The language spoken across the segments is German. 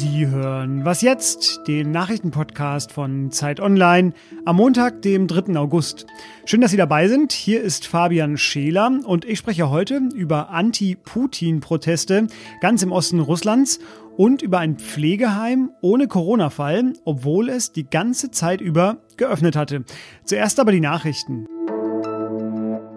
Sie hören Was jetzt? Den Nachrichtenpodcast von Zeit Online am Montag, dem 3. August. Schön, dass Sie dabei sind. Hier ist Fabian Scheler und ich spreche heute über Anti-Putin-Proteste ganz im Osten Russlands und über ein Pflegeheim ohne Corona-Fall, obwohl es die ganze Zeit über geöffnet hatte. Zuerst aber die Nachrichten.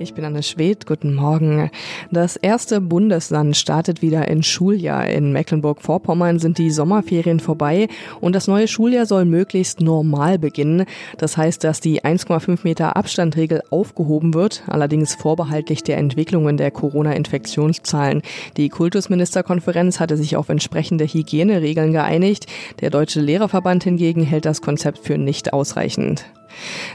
Ich bin Anne Schwedt, guten Morgen. Das erste Bundesland startet wieder in Schuljahr. In Mecklenburg-Vorpommern sind die Sommerferien vorbei und das neue Schuljahr soll möglichst normal beginnen. Das heißt, dass die 1,5 Meter Abstandregel aufgehoben wird, allerdings vorbehaltlich der Entwicklungen der Corona-Infektionszahlen. Die Kultusministerkonferenz hatte sich auf entsprechende Hygieneregeln geeinigt. Der Deutsche Lehrerverband hingegen hält das Konzept für nicht ausreichend.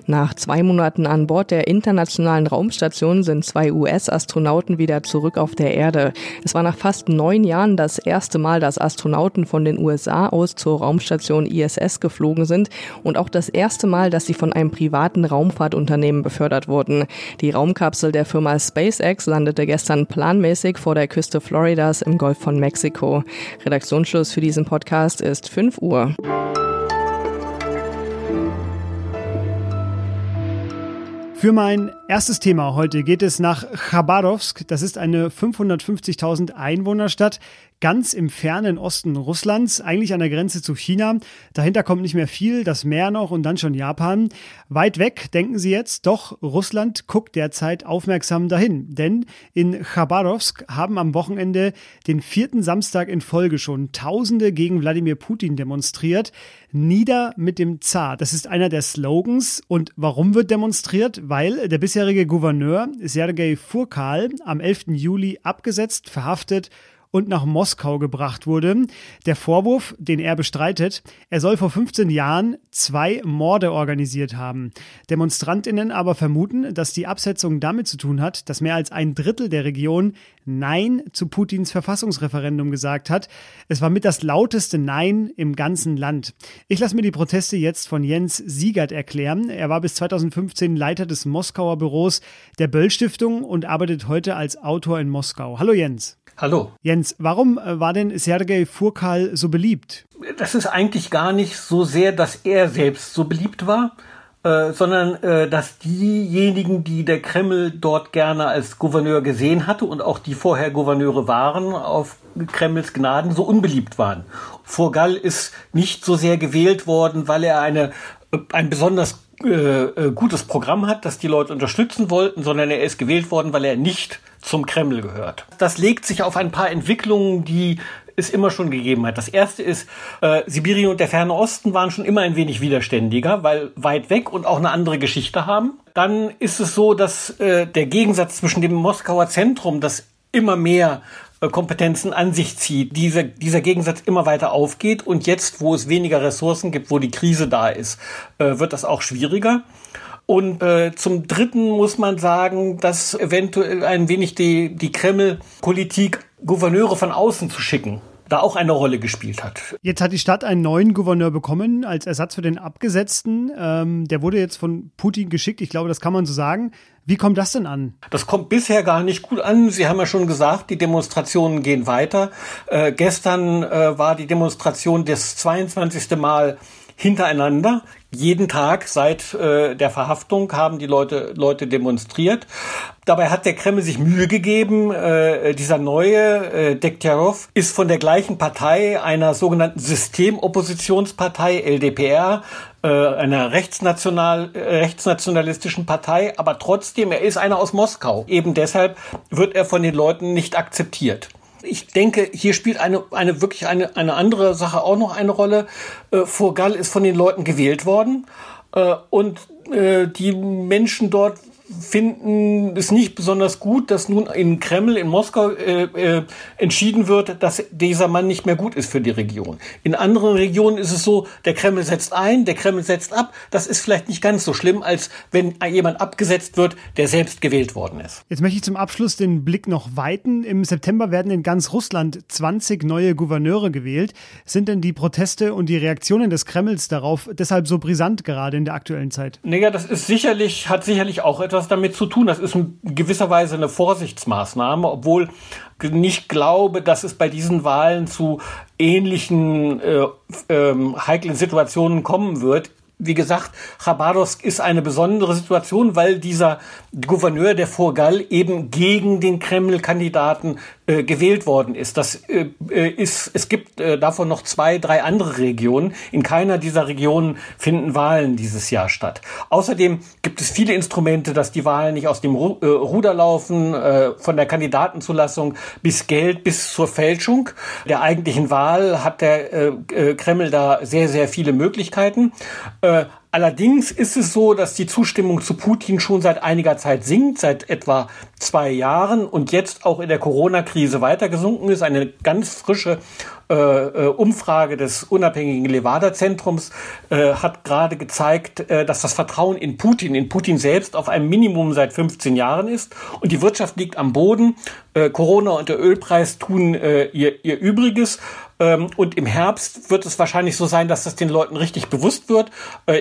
Nach zwei Monaten an Bord der internationalen Raumstation sind zwei US-Astronauten wieder zurück auf der Erde. Es war nach fast neun Jahren das erste Mal, dass Astronauten von den USA aus zur Raumstation ISS geflogen sind und auch das erste Mal, dass sie von einem privaten Raumfahrtunternehmen befördert wurden. Die Raumkapsel der Firma SpaceX landete gestern planmäßig vor der Küste Floridas im Golf von Mexiko. Redaktionsschluss für diesen Podcast ist 5 Uhr. Für mein erstes Thema heute geht es nach Chabarovsk. Das ist eine 550.000 Einwohnerstadt ganz im fernen Osten Russlands, eigentlich an der Grenze zu China. Dahinter kommt nicht mehr viel, das Meer noch und dann schon Japan. Weit weg, denken Sie jetzt, doch Russland guckt derzeit aufmerksam dahin. Denn in Chabarovsk haben am Wochenende den vierten Samstag in Folge schon Tausende gegen Wladimir Putin demonstriert. Nieder mit dem Zar. Das ist einer der Slogans. Und warum wird demonstriert? Weil der bisherige Gouverneur Sergei Furkal am 11. Juli abgesetzt, verhaftet und nach Moskau gebracht wurde. Der Vorwurf, den er bestreitet, er soll vor 15 Jahren zwei Morde organisiert haben. Demonstrantinnen aber vermuten, dass die Absetzung damit zu tun hat, dass mehr als ein Drittel der Region Nein zu Putins Verfassungsreferendum gesagt hat. Es war mit das lauteste Nein im ganzen Land. Ich lasse mir die Proteste jetzt von Jens Siegert erklären. Er war bis 2015 Leiter des Moskauer Büros der Böll Stiftung und arbeitet heute als Autor in Moskau. Hallo Jens. Hallo. Jens, warum äh, war denn Sergei Furkal so beliebt? Das ist eigentlich gar nicht so sehr, dass er selbst so beliebt war, äh, sondern äh, dass diejenigen, die der Kreml dort gerne als Gouverneur gesehen hatte und auch die vorher Gouverneure waren auf Kremls Gnaden, so unbeliebt waren. Furgal ist nicht so sehr gewählt worden, weil er eine, ein besonders äh, gutes Programm hat, das die Leute unterstützen wollten, sondern er ist gewählt worden, weil er nicht zum Kreml gehört. Das legt sich auf ein paar Entwicklungen, die es immer schon gegeben hat. Das erste ist, äh, Sibirien und der ferne Osten waren schon immer ein wenig widerständiger, weil weit weg und auch eine andere Geschichte haben. Dann ist es so, dass äh, der Gegensatz zwischen dem Moskauer Zentrum, das immer mehr äh, Kompetenzen an sich zieht, dieser, dieser Gegensatz immer weiter aufgeht und jetzt, wo es weniger Ressourcen gibt, wo die Krise da ist, äh, wird das auch schwieriger. Und äh, zum Dritten muss man sagen, dass eventuell ein wenig die, die Kreml-Politik, Gouverneure von außen zu schicken, da auch eine Rolle gespielt hat. Jetzt hat die Stadt einen neuen Gouverneur bekommen als Ersatz für den Abgesetzten. Ähm, der wurde jetzt von Putin geschickt. Ich glaube, das kann man so sagen. Wie kommt das denn an? Das kommt bisher gar nicht gut an. Sie haben ja schon gesagt, die Demonstrationen gehen weiter. Äh, gestern äh, war die Demonstration das 22. Mal hintereinander. Jeden Tag seit äh, der Verhaftung haben die Leute, Leute demonstriert. Dabei hat der Kreml sich Mühe gegeben. Äh, dieser neue äh, Dektarov ist von der gleichen Partei, einer sogenannten Systemoppositionspartei LDPR, äh, einer rechtsnational, äh, rechtsnationalistischen Partei, aber trotzdem, er ist einer aus Moskau. Eben deshalb wird er von den Leuten nicht akzeptiert ich denke, hier spielt eine, eine wirklich eine, eine andere Sache auch noch eine Rolle. Äh, Furgal ist von den Leuten gewählt worden äh, und äh, die Menschen dort finden es nicht besonders gut, dass nun in Kreml, in Moskau äh, äh, entschieden wird, dass dieser Mann nicht mehr gut ist für die Region. In anderen Regionen ist es so, der Kreml setzt ein, der Kreml setzt ab. Das ist vielleicht nicht ganz so schlimm, als wenn jemand abgesetzt wird, der selbst gewählt worden ist. Jetzt möchte ich zum Abschluss den Blick noch weiten. Im September werden in ganz Russland 20 neue Gouverneure gewählt. Sind denn die Proteste und die Reaktionen des Kremls darauf deshalb so brisant gerade in der aktuellen Zeit? Naja, das ist sicherlich, hat sicherlich auch etwas das damit zu tun. Das ist in gewisser Weise eine Vorsichtsmaßnahme, obwohl ich nicht glaube, dass es bei diesen Wahlen zu ähnlichen äh, ähm, heiklen Situationen kommen wird wie gesagt, Chabarovsk ist eine besondere Situation, weil dieser Gouverneur der Vorgall eben gegen den Kreml-Kandidaten äh, gewählt worden ist. Das äh, äh, ist, es gibt äh, davon noch zwei, drei andere Regionen. In keiner dieser Regionen finden Wahlen dieses Jahr statt. Außerdem gibt es viele Instrumente, dass die Wahlen nicht aus dem Ru äh, Ruder laufen, von der Kandidatenzulassung bis Geld bis zur Fälschung der eigentlichen Wahl hat der Kreml da sehr, sehr viele Möglichkeiten. Allerdings ist es so, dass die Zustimmung zu Putin schon seit einiger Zeit sinkt, seit etwa zwei Jahren und jetzt auch in der Corona-Krise weiter gesunken ist. Eine ganz frische äh, äh, Umfrage des unabhängigen Levada-Zentrums äh, hat gerade gezeigt, äh, dass das Vertrauen in Putin, in Putin selbst, auf einem Minimum seit 15 Jahren ist und die Wirtschaft liegt am Boden. Äh, Corona und der Ölpreis tun äh, ihr, ihr Übriges. Ähm, und im Herbst wird es wahrscheinlich so sein, dass das den Leuten richtig bewusst wird.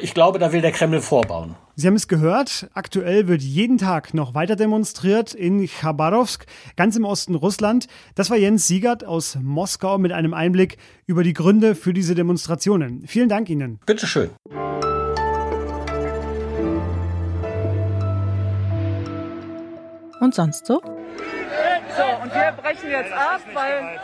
Ich glaube, da will der Kreml vorbauen. Sie haben es gehört, aktuell wird jeden Tag noch weiter demonstriert in Chabarovsk, ganz im Osten Russland. Das war Jens Siegert aus Moskau mit einem Einblick über die Gründe für diese Demonstrationen. Vielen Dank Ihnen. Bitteschön. Und sonst so? So, und wir brechen jetzt ab, weil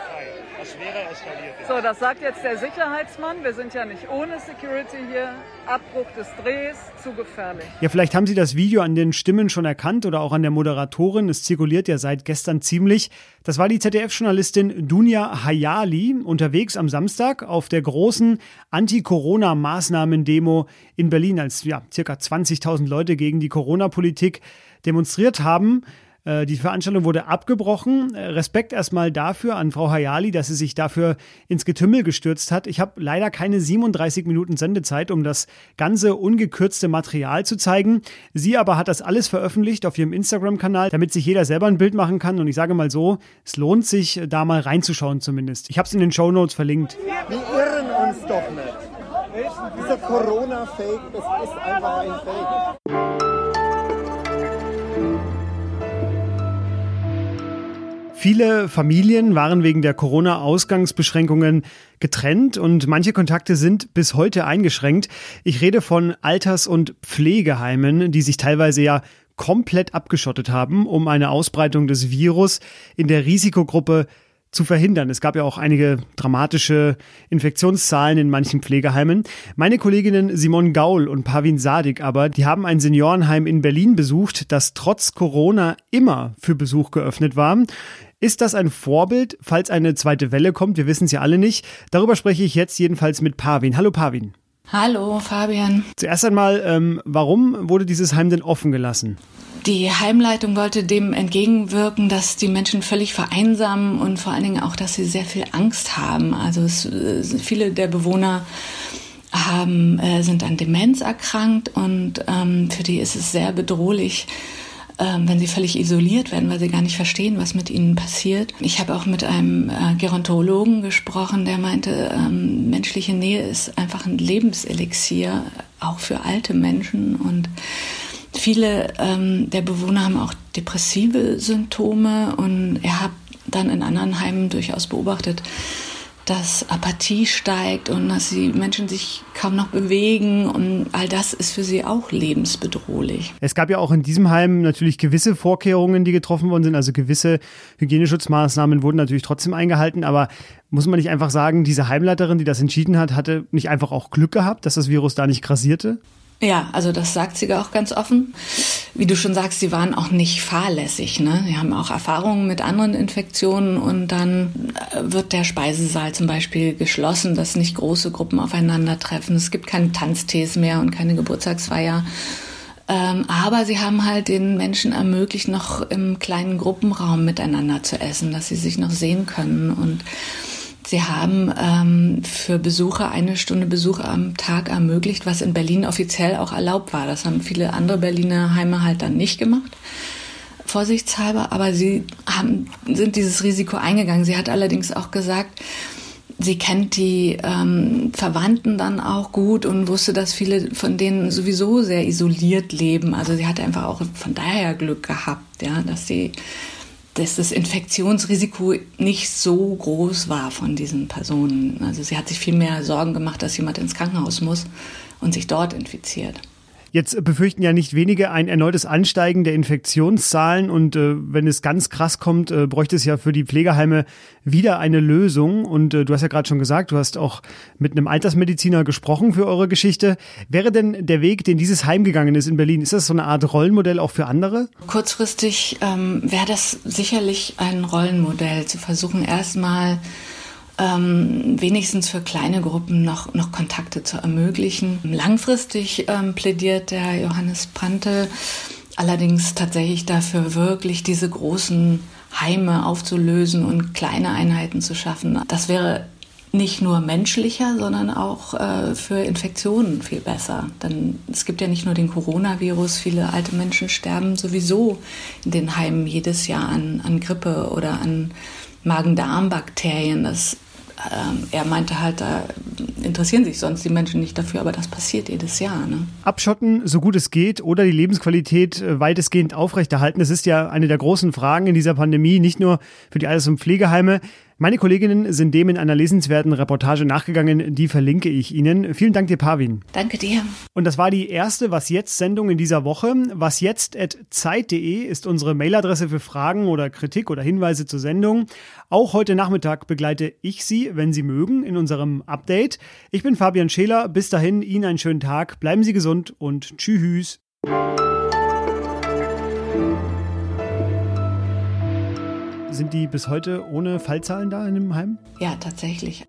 das wäre eskaliert. So, das sagt jetzt der Sicherheitsmann. Wir sind ja nicht ohne Security hier. Abbruch des Drehs, zu gefährlich. Ja, vielleicht haben Sie das Video an den Stimmen schon erkannt oder auch an der Moderatorin. Es zirkuliert ja seit gestern ziemlich. Das war die ZDF-Journalistin Dunja Hayali unterwegs am Samstag auf der großen Anti-Corona-Maßnahmen-Demo in Berlin, als ja, circa 20.000 Leute gegen die Corona-Politik demonstriert haben. Äh, die Veranstaltung wurde abgebrochen. Äh, Respekt erstmal dafür an Frau Hayali, dass sie sich dafür ins Getümmel gestürzt hat. Ich habe leider keine 37 Minuten Sendezeit, um das ganze ungekürzte Material zu zeigen. Sie aber hat das alles veröffentlicht auf ihrem Instagram-Kanal, damit sich jeder selber ein Bild machen kann. Und ich sage mal so, es lohnt sich, da mal reinzuschauen zumindest. Ich habe es in den Show Notes verlinkt. Wir irren uns doch nicht. Dieser Corona-Fake, das ist einfach ein Fake. Viele Familien waren wegen der Corona-Ausgangsbeschränkungen getrennt und manche Kontakte sind bis heute eingeschränkt. Ich rede von Alters- und Pflegeheimen, die sich teilweise ja komplett abgeschottet haben, um eine Ausbreitung des Virus in der Risikogruppe zu verhindern. Es gab ja auch einige dramatische Infektionszahlen in manchen Pflegeheimen. Meine Kolleginnen Simon Gaul und Pavin Sadik aber, die haben ein Seniorenheim in Berlin besucht, das trotz Corona immer für Besuch geöffnet war. Ist das ein Vorbild, falls eine zweite Welle kommt? Wir wissen es ja alle nicht. Darüber spreche ich jetzt jedenfalls mit Pavin. Hallo Pavin. Hallo Fabian. Zuerst einmal, ähm, warum wurde dieses Heim denn offen gelassen? Die Heimleitung wollte dem entgegenwirken, dass die Menschen völlig vereinsamen und vor allen Dingen auch, dass sie sehr viel Angst haben. Also es, äh, viele der Bewohner haben, äh, sind an Demenz erkrankt und ähm, für die ist es sehr bedrohlich, ähm, wenn sie völlig isoliert werden, weil sie gar nicht verstehen, was mit ihnen passiert. Ich habe auch mit einem äh, Gerontologen gesprochen, der meinte, ähm, menschliche Nähe ist einfach ein Lebenselixier, auch für alte Menschen. Und viele ähm, der Bewohner haben auch depressive Symptome und er hat dann in anderen Heimen durchaus beobachtet, dass Apathie steigt und dass die Menschen sich kaum noch bewegen und all das ist für sie auch lebensbedrohlich. Es gab ja auch in diesem Heim natürlich gewisse Vorkehrungen, die getroffen worden sind, also gewisse Hygieneschutzmaßnahmen wurden natürlich trotzdem eingehalten, aber muss man nicht einfach sagen, diese Heimleiterin, die das entschieden hat, hatte nicht einfach auch Glück gehabt, dass das Virus da nicht grassierte? Ja, also das sagt sie auch ganz offen. Wie du schon sagst, sie waren auch nicht fahrlässig. Ne? Sie haben auch Erfahrungen mit anderen Infektionen und dann äh, wird der Speisesaal zum Beispiel geschlossen, dass nicht große Gruppen aufeinandertreffen. Es gibt keine Tanztees mehr und keine Geburtstagsfeier. Ähm, aber sie haben halt den Menschen ermöglicht, noch im kleinen Gruppenraum miteinander zu essen, dass sie sich noch sehen können und Sie haben ähm, für Besucher eine Stunde Besuch am Tag ermöglicht, was in Berlin offiziell auch erlaubt war. Das haben viele andere Berliner Heime halt dann nicht gemacht, vorsichtshalber. Aber sie haben, sind dieses Risiko eingegangen. Sie hat allerdings auch gesagt, sie kennt die ähm, Verwandten dann auch gut und wusste, dass viele von denen sowieso sehr isoliert leben. Also sie hatte einfach auch von daher Glück gehabt, ja, dass sie dass das Infektionsrisiko nicht so groß war von diesen Personen. Also sie hat sich viel mehr Sorgen gemacht, dass jemand ins Krankenhaus muss und sich dort infiziert. Jetzt befürchten ja nicht wenige ein erneutes Ansteigen der Infektionszahlen und äh, wenn es ganz krass kommt, äh, bräuchte es ja für die Pflegeheime wieder eine Lösung. Und äh, du hast ja gerade schon gesagt, du hast auch mit einem Altersmediziner gesprochen für eure Geschichte. Wäre denn der Weg, den dieses Heim gegangen ist in Berlin, ist das so eine Art Rollenmodell auch für andere? Kurzfristig ähm, wäre das sicherlich ein Rollenmodell, zu versuchen erstmal ähm, wenigstens für kleine Gruppen noch, noch Kontakte zu ermöglichen. Langfristig ähm, plädiert der Johannes Prante allerdings tatsächlich dafür, wirklich diese großen Heime aufzulösen und kleine Einheiten zu schaffen. Das wäre nicht nur menschlicher, sondern auch äh, für Infektionen viel besser. Denn es gibt ja nicht nur den Coronavirus, viele alte Menschen sterben sowieso in den Heimen jedes Jahr an, an Grippe oder an Magen-Darm-Bakterien. Das ähm, er meinte halt, da interessieren sich sonst die Menschen nicht dafür, aber das passiert jedes Jahr. Ne? Abschotten, so gut es geht, oder die Lebensqualität äh, weitestgehend aufrechterhalten, das ist ja eine der großen Fragen in dieser Pandemie, nicht nur für die Alters- und Pflegeheime. Meine Kolleginnen sind dem in einer lesenswerten Reportage nachgegangen, die verlinke ich Ihnen. Vielen Dank dir, Pavin. Danke dir. Und das war die erste Was jetzt Sendung in dieser Woche. Wasjetzt@zeit.de ist unsere Mailadresse für Fragen oder Kritik oder Hinweise zur Sendung. Auch heute Nachmittag begleite ich Sie, wenn Sie mögen, in unserem Update. Ich bin Fabian Scheler. Bis dahin Ihnen einen schönen Tag. Bleiben Sie gesund und tschüss. Sind die bis heute ohne Fallzahlen da in dem Heim? Ja, tatsächlich.